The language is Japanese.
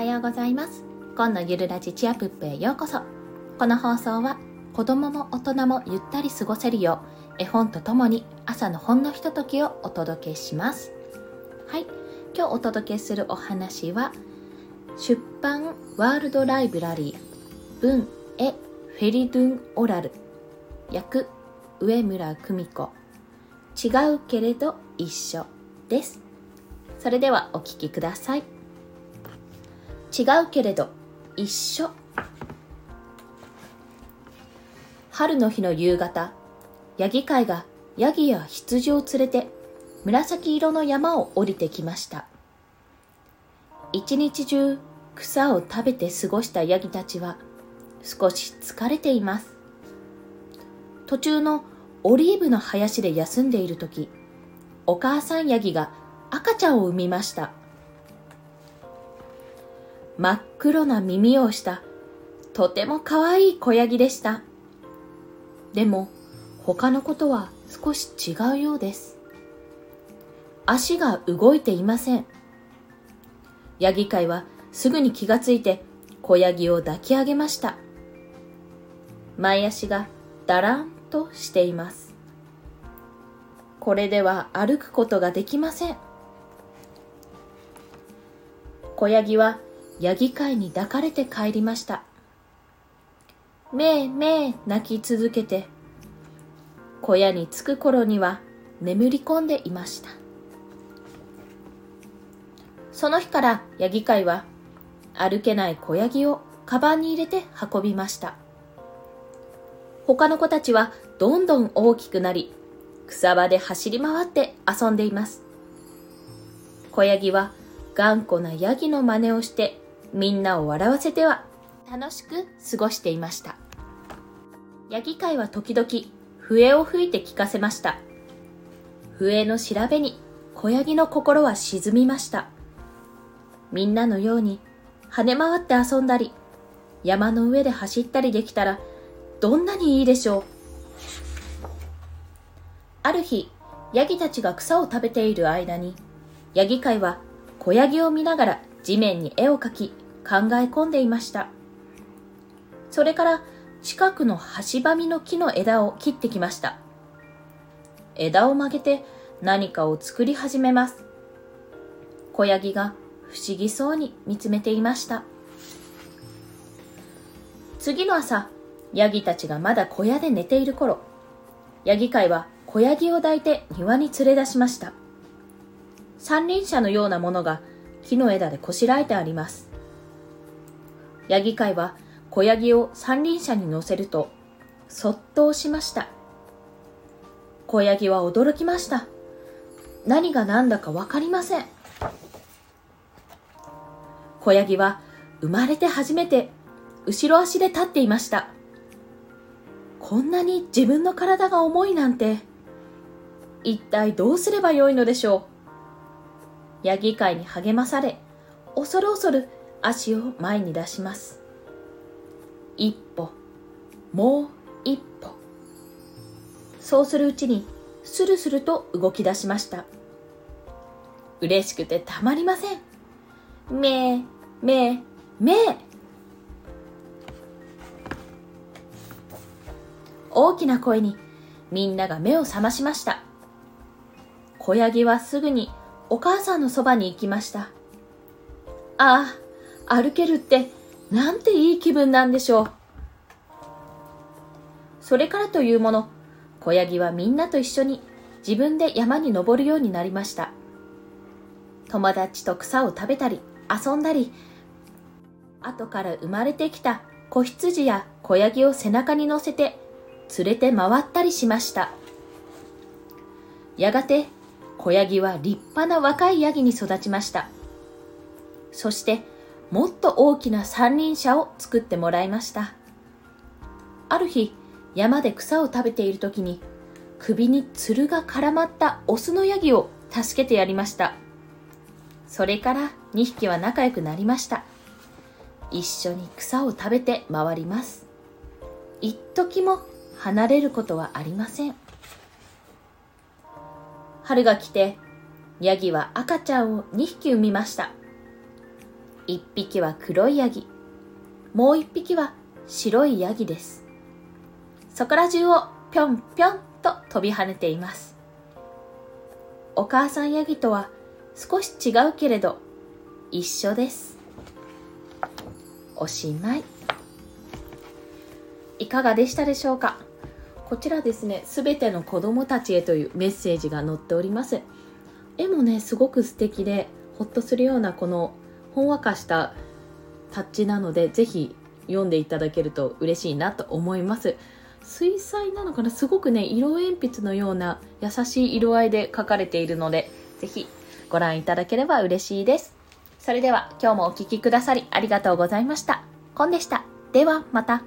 はようございます。今のゆるラジチアプップへようこそ。この放送は子供も大人もゆったり過ごせるよう絵本とともに朝のほんのひとときをお届けします。はい。今日お届けするお話は出版ワールドライブラリー文絵フェリドゥンオラル訳上村久美子。違うけれど一緒です。それではお聞きください。違うけれど一緒。春の日の夕方ヤギ飼いがヤギや羊を連れて紫色の山を降りてきました。一日中草を食べて過ごしたヤギたちは少し疲れています。途中のオリーブの林で休んでいる時お母さんヤギが赤ちゃんを産みました。真っ黒な耳をしたとても可愛い子ヤギでした。でも他のことは少し違うようです。足が動いていません。ヤギ飼いはすぐに気がついて子ヤギを抱き上げました。前足がだらんとしています。これでは歩くことができません。小ヤギはヤギ飼いに抱かれて帰りました。めえめえ泣き続けて、小屋に着く頃には眠り込んでいました。その日からヤギ飼いは歩けない小ヤギをカバンに入れて運びました。他の子たちはどんどん大きくなり、草場で走り回って遊んでいます。小ヤギは頑固なヤギの真似をしてみんなを笑わせては楽しく過ごしていました。ヤギ飼いは時々笛を吹いて聞かせました。笛の調べに小ヤギの心は沈みました。みんなのように跳ね回って遊んだり、山の上で走ったりできたらどんなにいいでしょう。ある日、ヤギたちが草を食べている間に、ヤギ飼いは小ヤギを見ながら地面に絵を描き考え込んでいました。それから近くの端ばみの木の枝を切ってきました。枝を曲げて何かを作り始めます。小ヤギが不思議そうに見つめていました。次の朝、ヤギたちがまだ小屋で寝ている頃、ヤギ飼いは小ヤギを抱いて庭に連れ出しました。三輪車のようなものが木の枝でこしらえてあります。ヤギ飼いは小ヤギを三輪車に乗せると、そっと押しました。小ヤギは驚きました。何が何だかわかりません。小ヤギは生まれて初めて後ろ足で立っていました。こんなに自分の体が重いなんて、一体どうすればよいのでしょう。ヤギ飼いに励まされ、恐る恐る足を前に出します。一歩、もう一歩。そうするうちに、スルスルと動き出しました。嬉しくてたまりません。めー、めー、めー。大きな声にみんなが目を覚ましました。小ヤギはすぐにお母さんのそばに行きました。ああ、歩けるってなんていい気分なんでしょう。それからというもの、小ヤギはみんなと一緒に自分で山に登るようになりました。友達と草を食べたり、遊んだり、後から生まれてきた子羊や小ヤギを背中に乗せて連れて回ったりしました。やがて子ヤギは立派な若いヤギに育ちました。そして、もっと大きな三輪車を作ってもらいました。ある日、山で草を食べている時に、首につるが絡まったオスのヤギを助けてやりました。それから2匹は仲良くなりました。一緒に草を食べて回ります。一時も離れることはありません。春が来て、ヤギは赤ちゃんを2匹産みました。一匹は黒いヤギ、もう一匹は白いヤギです。そこら中をぴょんぴょんと飛び跳ねています。お母さんヤギとは少し違うけれど一緒です。おしまい。いかがでしたでしょうか？こちらですね、すべての子供たちへというメッセージが載っております。絵もね、すごく素敵で、ほっとするようなこのほんわかしたタッチなので、ぜひ読んでいただけると嬉しいなと思います。水彩なのかな？すごくね、色鉛筆のような優しい色合いで書かれているので、ぜひご覧いただければ嬉しいです。それでは今日もお聴きくださりありがとうございました。コンでした。ではまた。